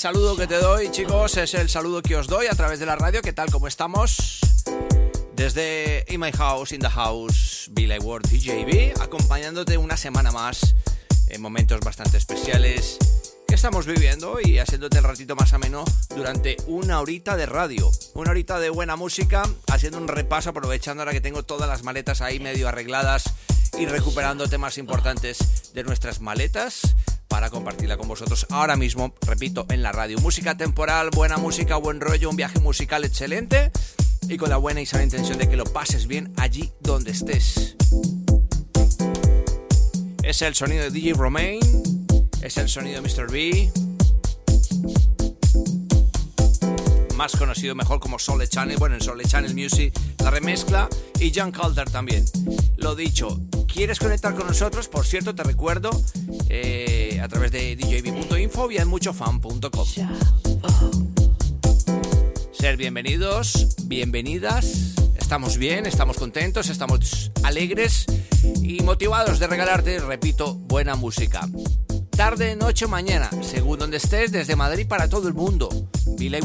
saludo que te doy, chicos, es el saludo que os doy a través de la radio. ¿Qué tal? ¿Cómo estamos? Desde In My House, In The House, Billy Ward DJB, acompañándote una semana más en momentos bastante especiales que estamos viviendo y haciéndote el ratito más ameno durante una horita de radio. Una horita de buena música, haciendo un repaso, aprovechando ahora que tengo todas las maletas ahí medio arregladas y recuperando temas importantes de nuestras maletas para compartirla con vosotros ahora mismo, repito, en la radio. Música temporal, buena música, buen rollo, un viaje musical excelente y con la buena y sana intención de que lo pases bien allí donde estés. Es el sonido de DJ Romain, es el sonido de Mr. B, más conocido mejor como Sole Channel, bueno, en Sole Channel Music, la remezcla, y John Calder también. Lo dicho, ¿quieres conectar con nosotros? Por cierto, te recuerdo eh, a través de djb.info y en muchofan.com. Ser bienvenidos, bienvenidas. Estamos bien, estamos contentos, estamos alegres y motivados de regalarte, repito, buena música. Tarde, noche, mañana, según donde estés, desde Madrid para todo el mundo. Billy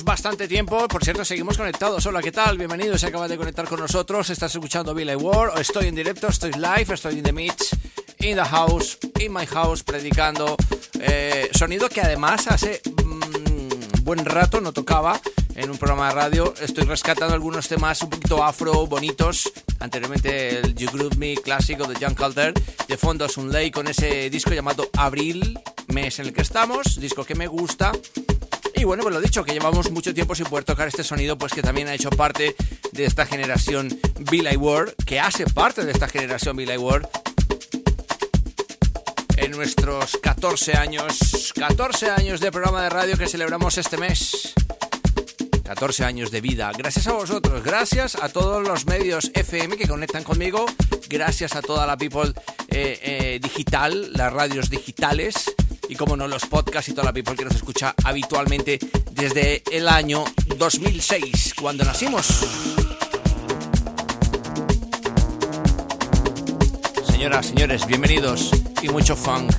Ward. bastante tiempo. Por cierto, seguimos conectados. Hola, ¿qué tal? Bienvenido. Se acaba de conectar con nosotros. Estás escuchando Billy Ward. Estoy en directo, estoy live, estoy in the mix, in the house, in my house, predicando. Eh, sonido que además hace mm, buen rato no tocaba en un programa de radio. Estoy rescatando algunos temas un poquito afro, bonitos. Anteriormente el You Groove Me clásico de John Calder. De fondo es un ley con ese disco llamado Abril, mes en el que estamos. Disco que me gusta. Y bueno, pues lo dicho, que llevamos mucho tiempo sin poder tocar este sonido, pues que también ha hecho parte de esta generación Billy Ward, que hace parte de esta generación Billy Ward. En nuestros 14 años, 14 años de programa de radio que celebramos este mes. 14 años de vida. Gracias a vosotros, gracias a todos los medios FM que conectan conmigo, gracias a toda la people eh, eh, digital, las radios digitales y como no los podcasts y toda la people que nos escucha habitualmente desde el año 2006, cuando nacimos. Señoras, señores, bienvenidos y mucho funk.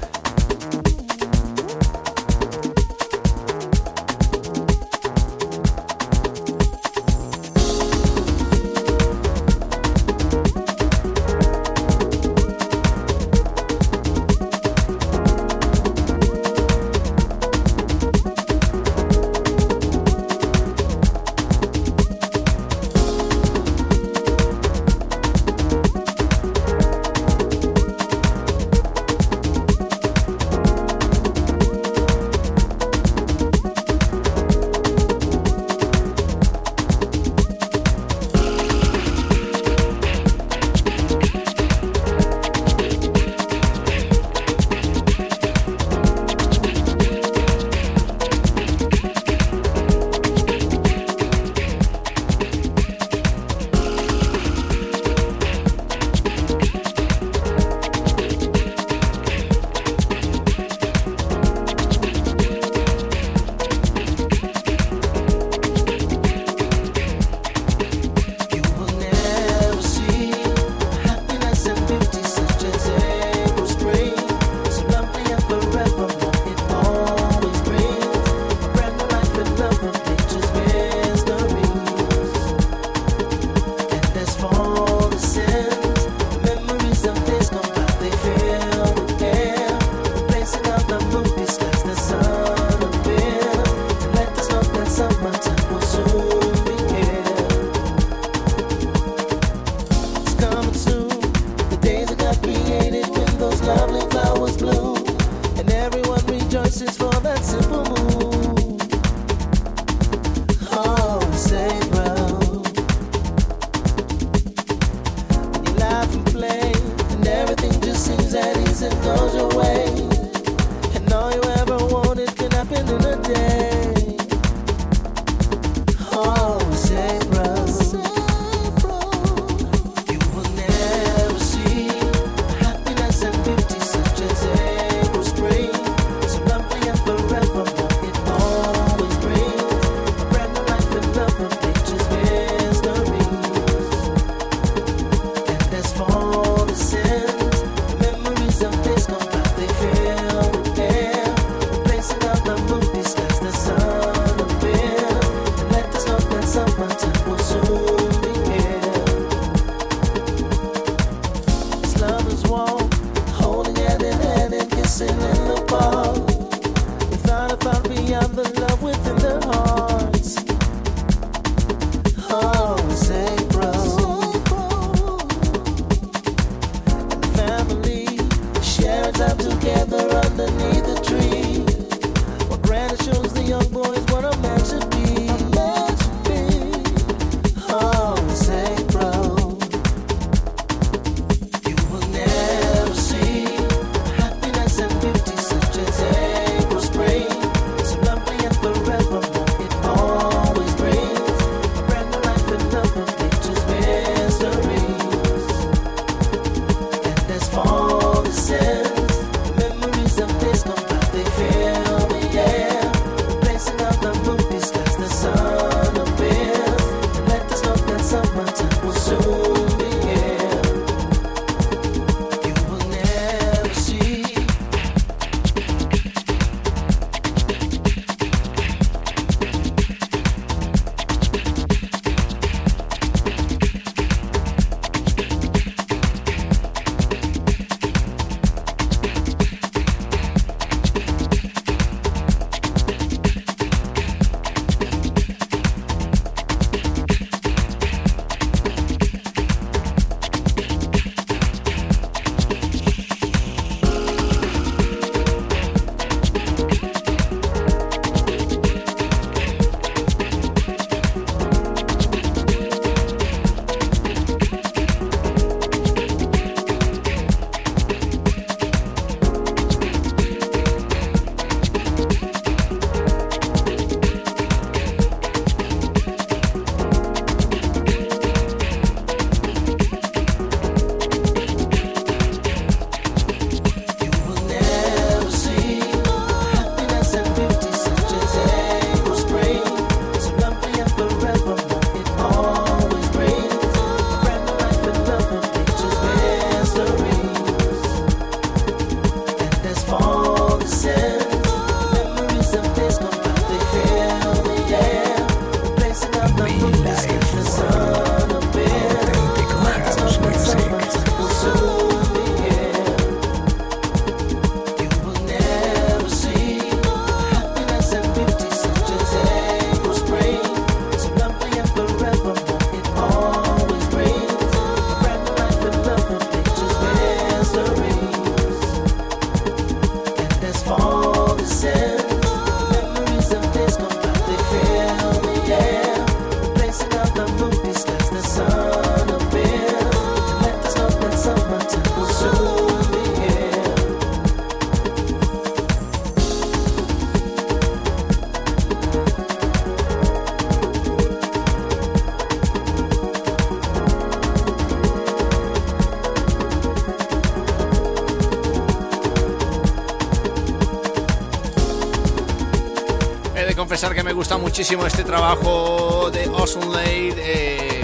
Muchísimo este trabajo de Awesome Late eh,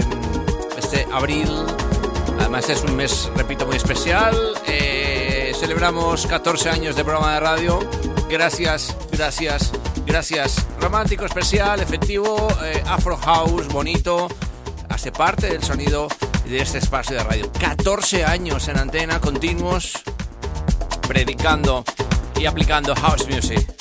este abril. Además es un mes, repito, muy especial. Eh, celebramos 14 años de programa de radio. Gracias, gracias, gracias. Romántico, especial, efectivo, eh, Afro House, bonito. Hace parte del sonido de este espacio de radio. 14 años en antena, continuos, predicando y aplicando house music.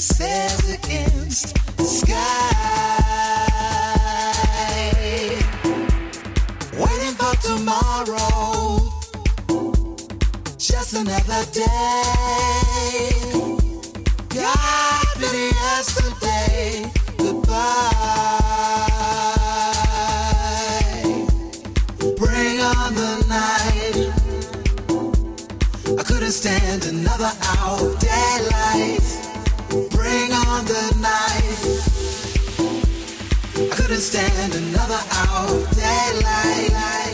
against the sky. Waiting for tomorrow, just another day. God, yesterday, goodbye. Bring on the night. I couldn't stand another hour stand another hour of daylight.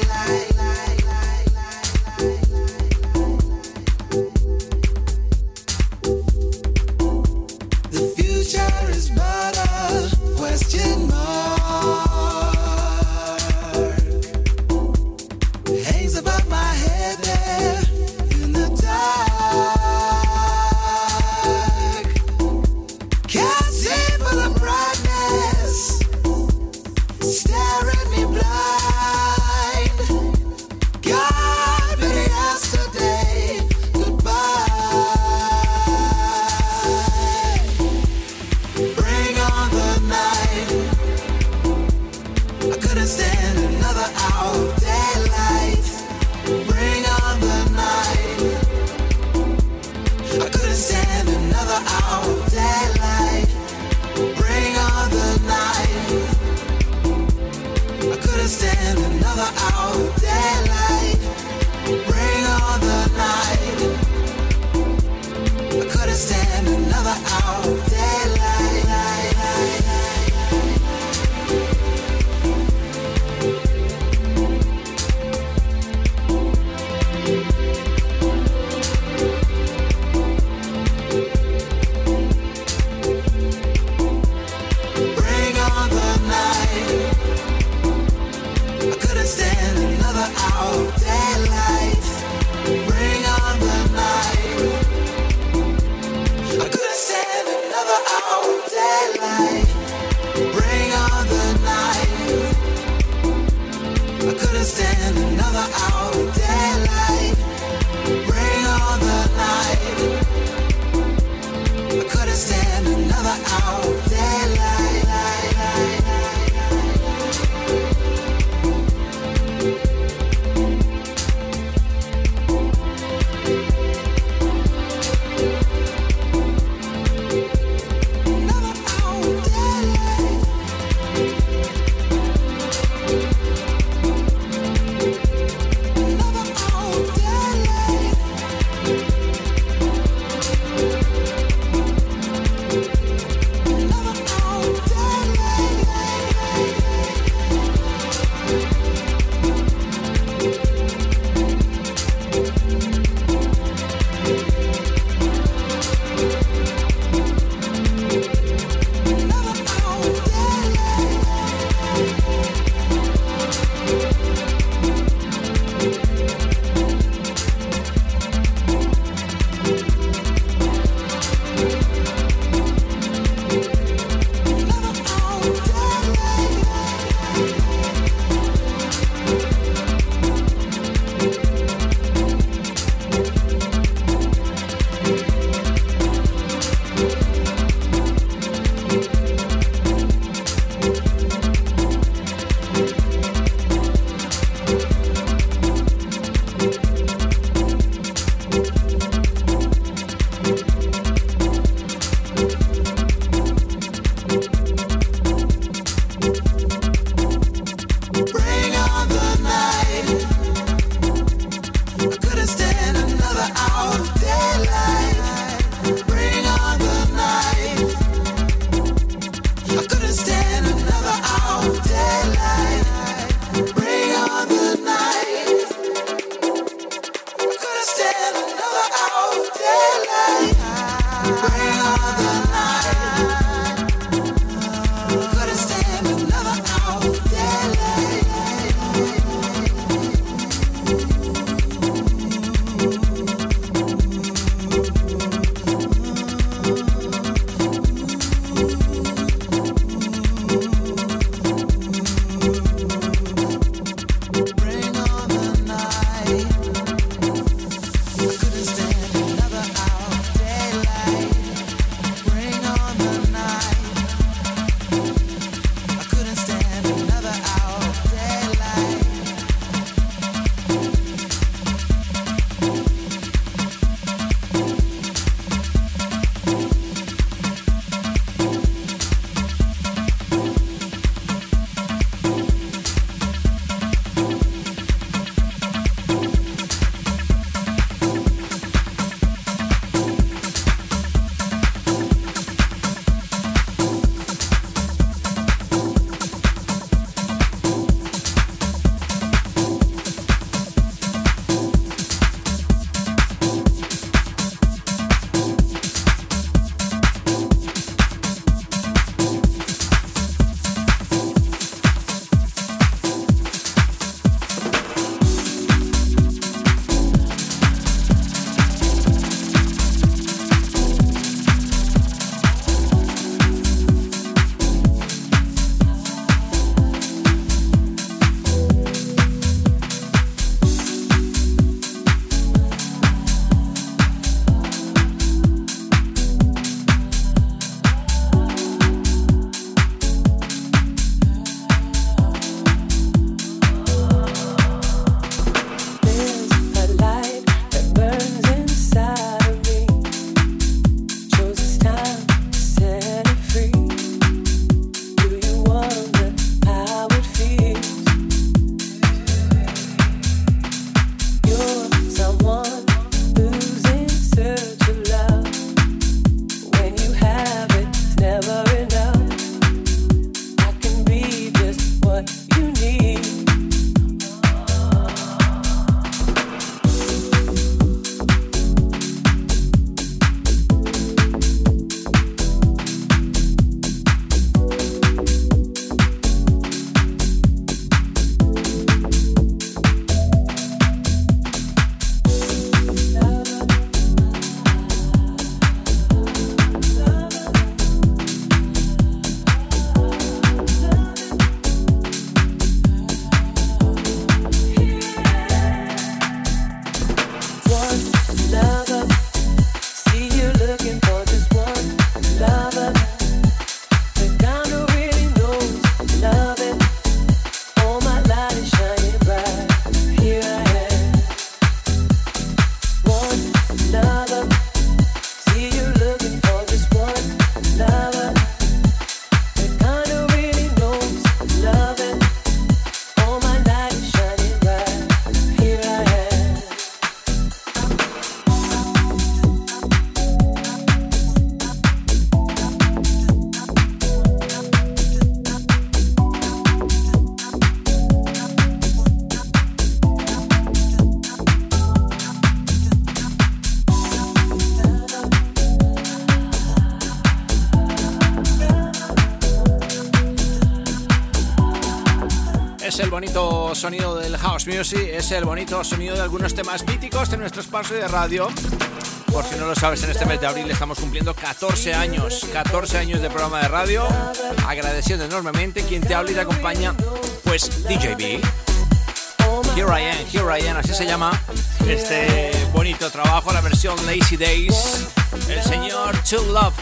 Sonido del house music, es el bonito sonido de algunos temas míticos de nuestro espacio de radio. Por si no lo sabes, en este mes de abril estamos cumpliendo 14 años, 14 años de programa de radio, agradeciendo enormemente quien te habla y te acompaña, pues DJB. Here I am, here I am, así se llama este bonito trabajo, la versión Lazy Days, el señor True Love.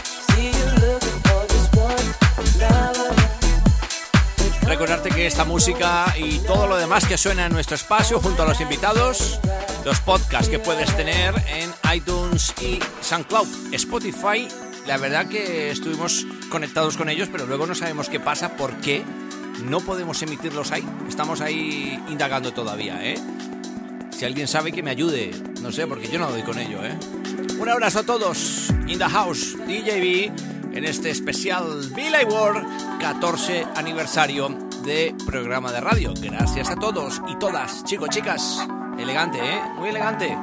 Recordarte que esta música y todo lo demás que suena en nuestro espacio junto a los invitados, los podcasts que puedes tener en iTunes y SoundCloud, Spotify, la verdad que estuvimos conectados con ellos, pero luego no sabemos qué pasa, por qué no podemos emitirlos ahí. Estamos ahí indagando todavía, ¿eh? Si alguien sabe que me ayude, no sé, porque yo no doy con ello, ¿eh? Un abrazo a todos, in the house, DJB en este especial Billy World 14 aniversario de programa de radio. Gracias a todos y todas, chicos, chicas. Elegante, ¿eh? Muy elegante.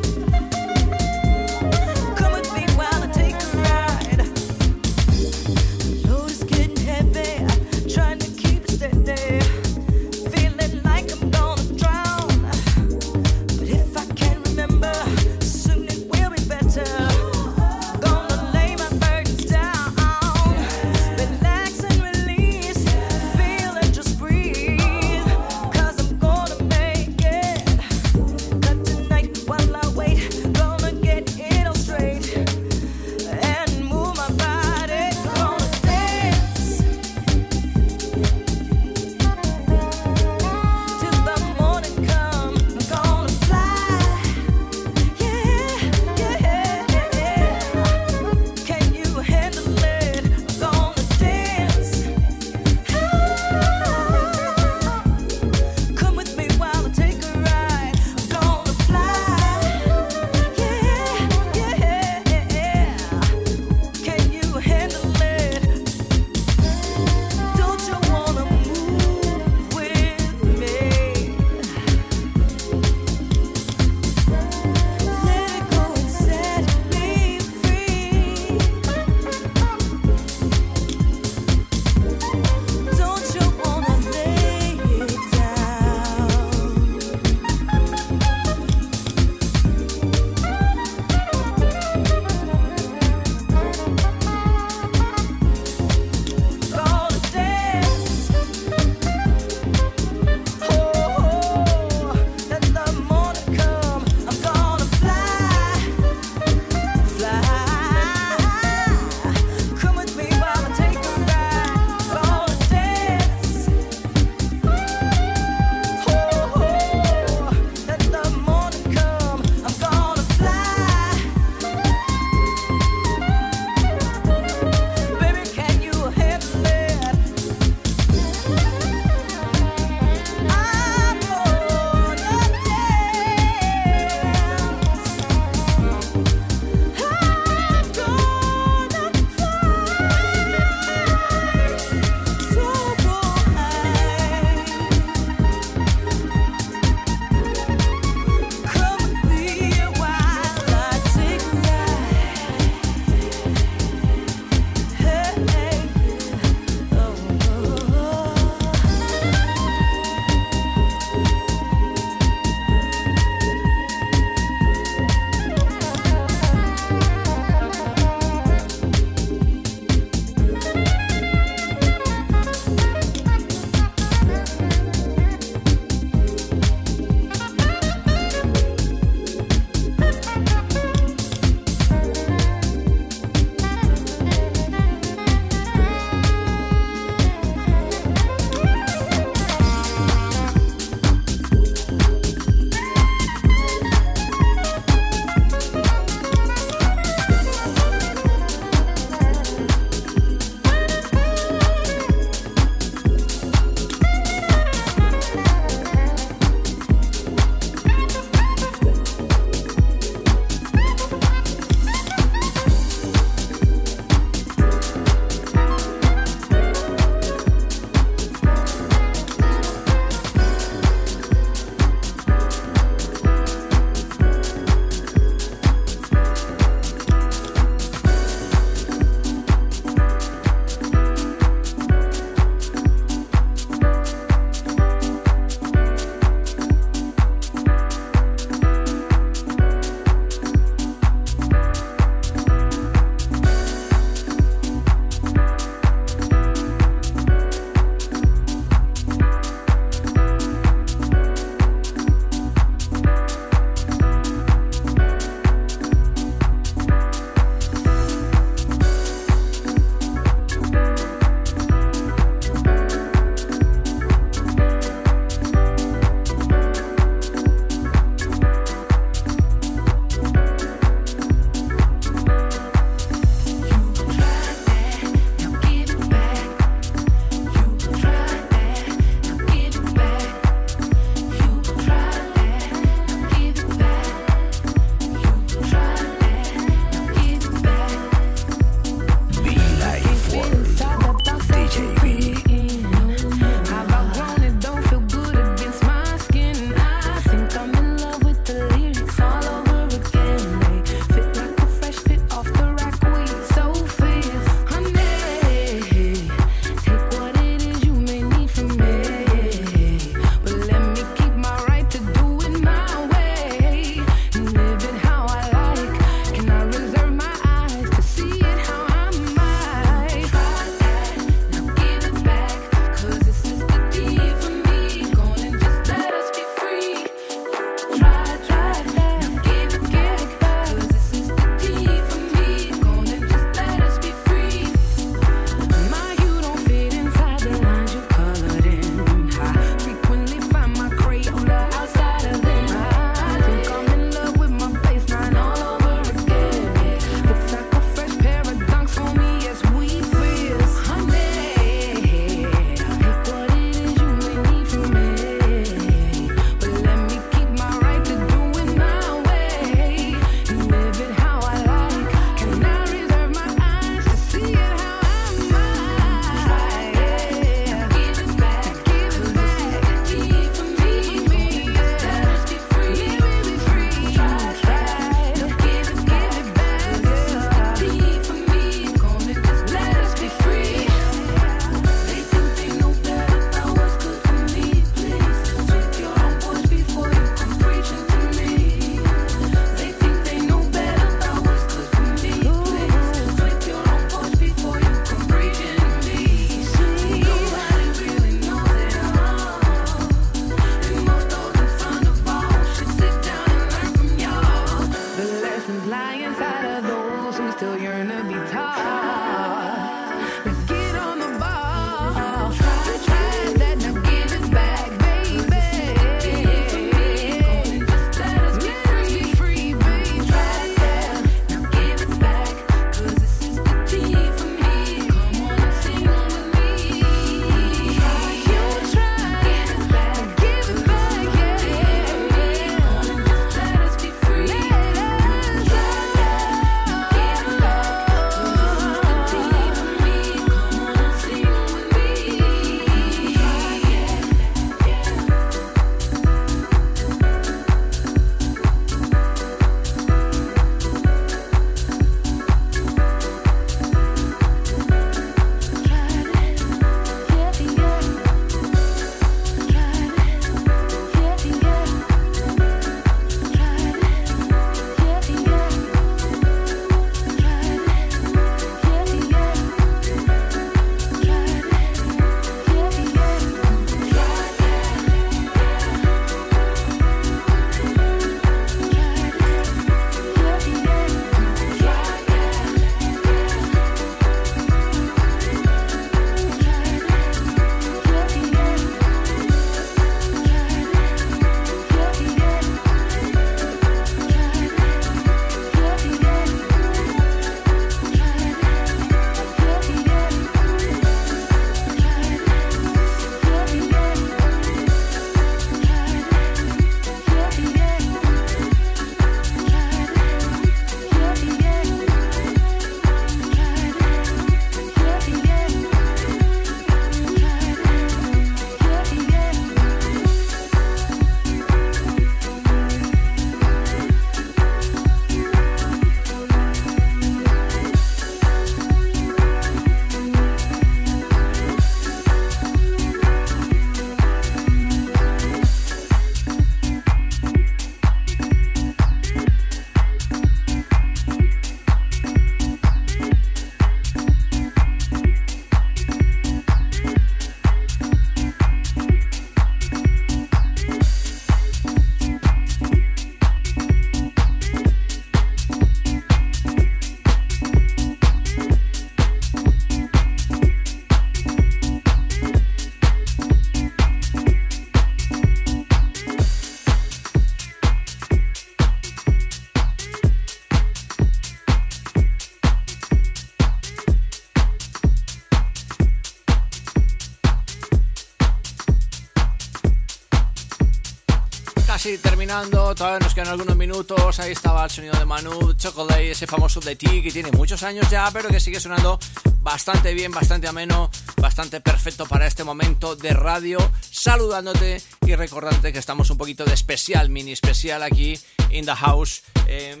Todavía nos quedan algunos minutos. Ahí estaba el sonido de Manu, Chocolate, ese famoso de T que tiene muchos años ya, pero que sigue sonando bastante bien, bastante ameno, bastante perfecto para este momento de radio. Saludándote y recordándote que estamos un poquito de especial, mini especial aquí in the house. Em,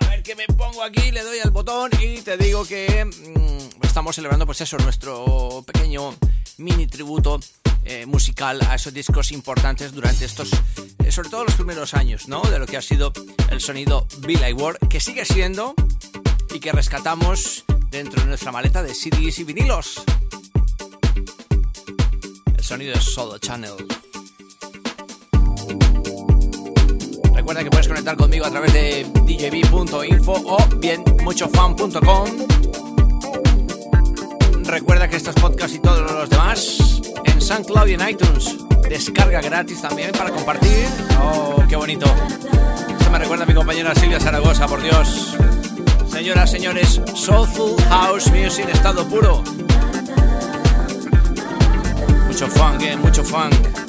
a ver qué me pongo aquí, le doy al botón y te digo que mm, estamos celebrando, pues eso, nuestro pequeño mini tributo eh, musical a esos discos importantes durante estos, eh, sobre todo los primeros años, ¿no? De lo que ha sido el sonido Billy Ward, que sigue siendo y que rescatamos dentro de nuestra maleta de CDs y vinilos. El sonido es Solo Channel. Recuerda que puedes conectar conmigo a través de djb.info o bien muchofan.com. Recuerda que estos podcasts y todos los demás SoundCloud y en iTunes. Descarga gratis también para compartir. Oh, qué bonito. Esto me recuerda a mi compañera Silvia Zaragoza, por Dios. Señoras, señores, Soulful House Music estado puro. Mucho funk, eh, mucho funk.